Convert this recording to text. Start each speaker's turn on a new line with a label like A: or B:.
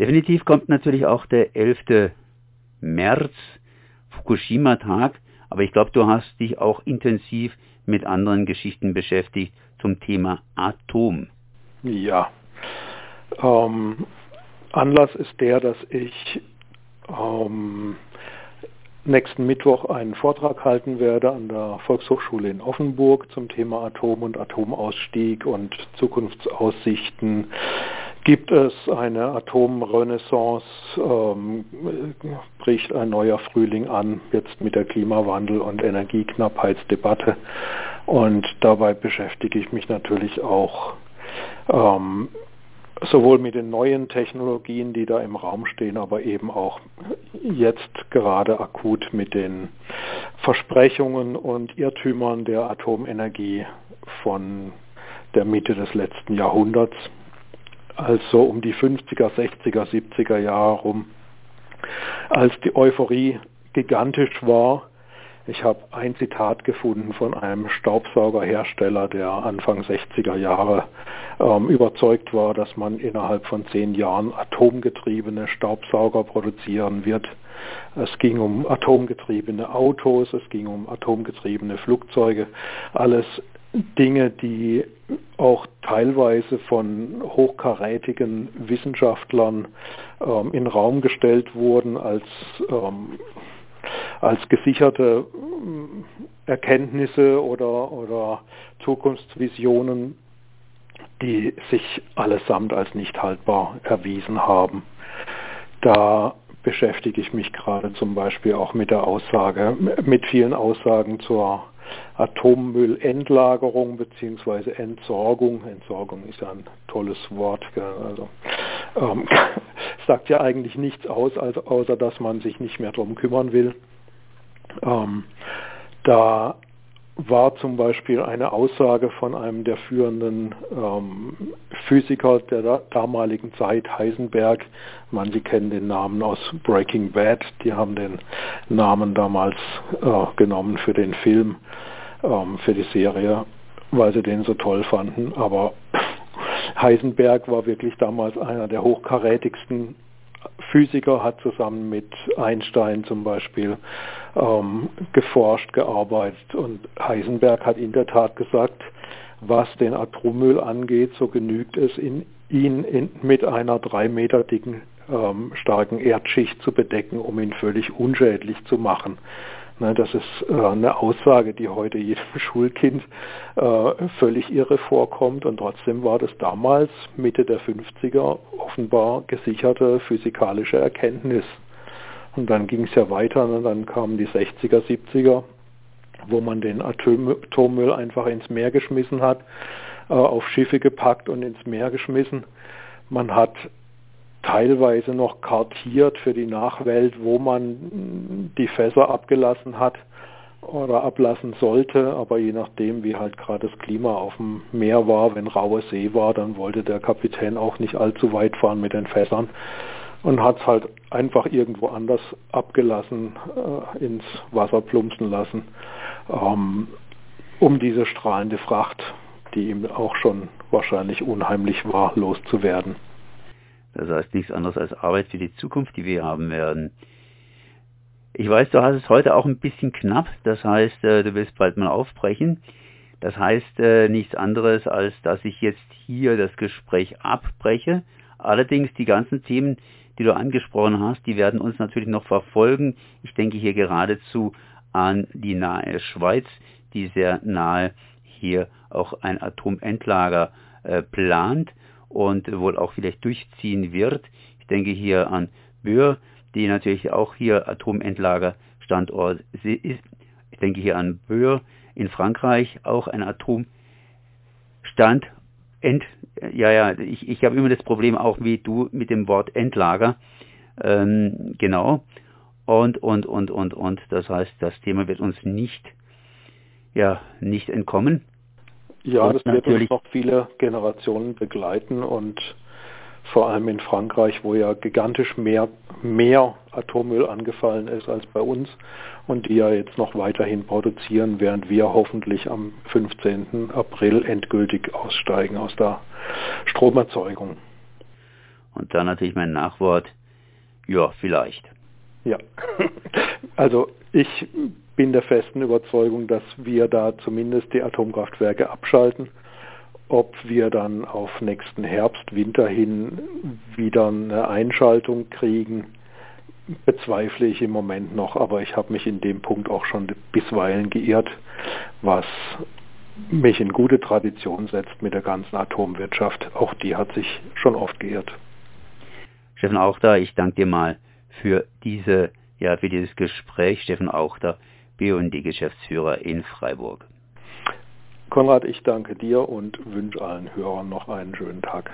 A: Definitiv kommt natürlich auch der 11. März, Fukushima-Tag, aber ich glaube, du hast dich auch intensiv mit anderen Geschichten beschäftigt zum Thema Atom.
B: Ja. Ähm, Anlass ist der, dass ich ähm, nächsten Mittwoch einen Vortrag halten werde an der Volkshochschule in Offenburg zum Thema Atom und Atomausstieg und Zukunftsaussichten. Gibt es eine Atomrenaissance? Ähm, bricht ein neuer Frühling an, jetzt mit der Klimawandel- und Energieknappheitsdebatte. Und dabei beschäftige ich mich natürlich auch ähm, sowohl mit den neuen Technologien, die da im Raum stehen, aber eben auch jetzt gerade akut mit den Versprechungen und Irrtümern der Atomenergie von der Mitte des letzten Jahrhunderts, also um die 50er, 60er, 70er Jahre rum, als die Euphorie gigantisch war ich habe ein Zitat gefunden von einem Staubsaugerhersteller, der Anfang 60er Jahre ähm, überzeugt war, dass man innerhalb von zehn Jahren atomgetriebene Staubsauger produzieren wird. Es ging um atomgetriebene Autos, es ging um atomgetriebene Flugzeuge, alles Dinge, die auch teilweise von hochkarätigen Wissenschaftlern ähm, in Raum gestellt wurden als ähm, als gesicherte äh, Erkenntnisse oder, oder Zukunftsvisionen, die sich allesamt als nicht haltbar erwiesen haben. Da beschäftige ich mich gerade zum Beispiel auch mit der Aussage, mit vielen Aussagen zur Atommüllendlagerung bzw. Entsorgung. Entsorgung ist ja ein tolles Wort. Also, ähm, sagt ja eigentlich nichts aus, außer dass man sich nicht mehr darum kümmern will. Ähm, da war zum Beispiel eine Aussage von einem der führenden ähm, Physiker der damaligen Zeit, Heisenberg. Manche kennen den Namen aus Breaking Bad. Die haben den Namen damals äh, genommen für den Film, ähm, für die Serie, weil sie den so toll fanden. Aber Heisenberg war wirklich damals einer der hochkarätigsten Physiker, hat zusammen mit Einstein zum Beispiel ähm, geforscht, gearbeitet und Heisenberg hat in der Tat gesagt, was den Atommüll angeht, so genügt es in, ihn in, mit einer drei Meter dicken ähm, starken Erdschicht zu bedecken, um ihn völlig unschädlich zu machen. Ne, das ist äh, eine Aussage, die heute jedem Schulkind äh, völlig irre vorkommt und trotzdem war das damals Mitte der 50er offenbar gesicherte physikalische Erkenntnis. Und dann ging es ja weiter und dann kamen die 60er, 70er, wo man den Atommüll einfach ins Meer geschmissen hat, äh, auf Schiffe gepackt und ins Meer geschmissen. Man hat teilweise noch kartiert für die Nachwelt, wo man die Fässer abgelassen hat oder ablassen sollte, aber je nachdem, wie halt gerade das Klima auf dem Meer war, wenn raue See war, dann wollte der Kapitän auch nicht allzu weit fahren mit den Fässern und hat es halt einfach irgendwo anders abgelassen, äh, ins Wasser plumpsen lassen, ähm, um diese strahlende Fracht, die ihm auch schon wahrscheinlich unheimlich war, loszuwerden.
A: Das heißt nichts anderes als Arbeit für die Zukunft, die wir haben werden. Ich weiß, du hast es heute auch ein bisschen knapp, das heißt, äh, du willst bald mal aufbrechen. Das heißt äh, nichts anderes, als dass ich jetzt hier das Gespräch abbreche. Allerdings die ganzen Themen, die du angesprochen hast, die werden uns natürlich noch verfolgen. Ich denke hier geradezu an die nahe Schweiz, die sehr nahe hier auch ein Atomendlager äh, plant und wohl auch vielleicht durchziehen wird. Ich denke hier an Böhr, die natürlich auch hier Atomendlagerstandort ist. Ich denke hier an Böhr in Frankreich, auch ein Atomstand. End, ja, ja, ich, ich habe immer das Problem auch wie du mit dem Wort Endlager. Ähm, genau. Und, und, und, und, und. Das heißt, das Thema wird uns nicht, ja, nicht entkommen.
B: Ja, und das wird uns noch viele Generationen begleiten und vor allem in Frankreich, wo ja gigantisch mehr, mehr Atommüll angefallen ist als bei uns und die ja jetzt noch weiterhin produzieren, während wir hoffentlich am 15. April endgültig aussteigen aus der Stromerzeugung.
A: Und dann natürlich mein Nachwort, ja, vielleicht.
B: Ja, also ich bin der festen Überzeugung, dass wir da zumindest die Atomkraftwerke abschalten. Ob wir dann auf nächsten Herbst, Winter hin wieder eine Einschaltung kriegen, bezweifle ich im Moment noch, aber ich habe mich in dem Punkt auch schon bisweilen geirrt, was mich in gute Tradition setzt mit der ganzen Atomwirtschaft. Auch die hat sich schon oft geirrt.
A: Steffen Auchter, ich danke dir mal für diese, ja, für dieses Gespräch. Steffen Auchter, BUND-Geschäftsführer in Freiburg.
B: Konrad, ich danke dir und wünsche allen Hörern noch einen schönen Tag.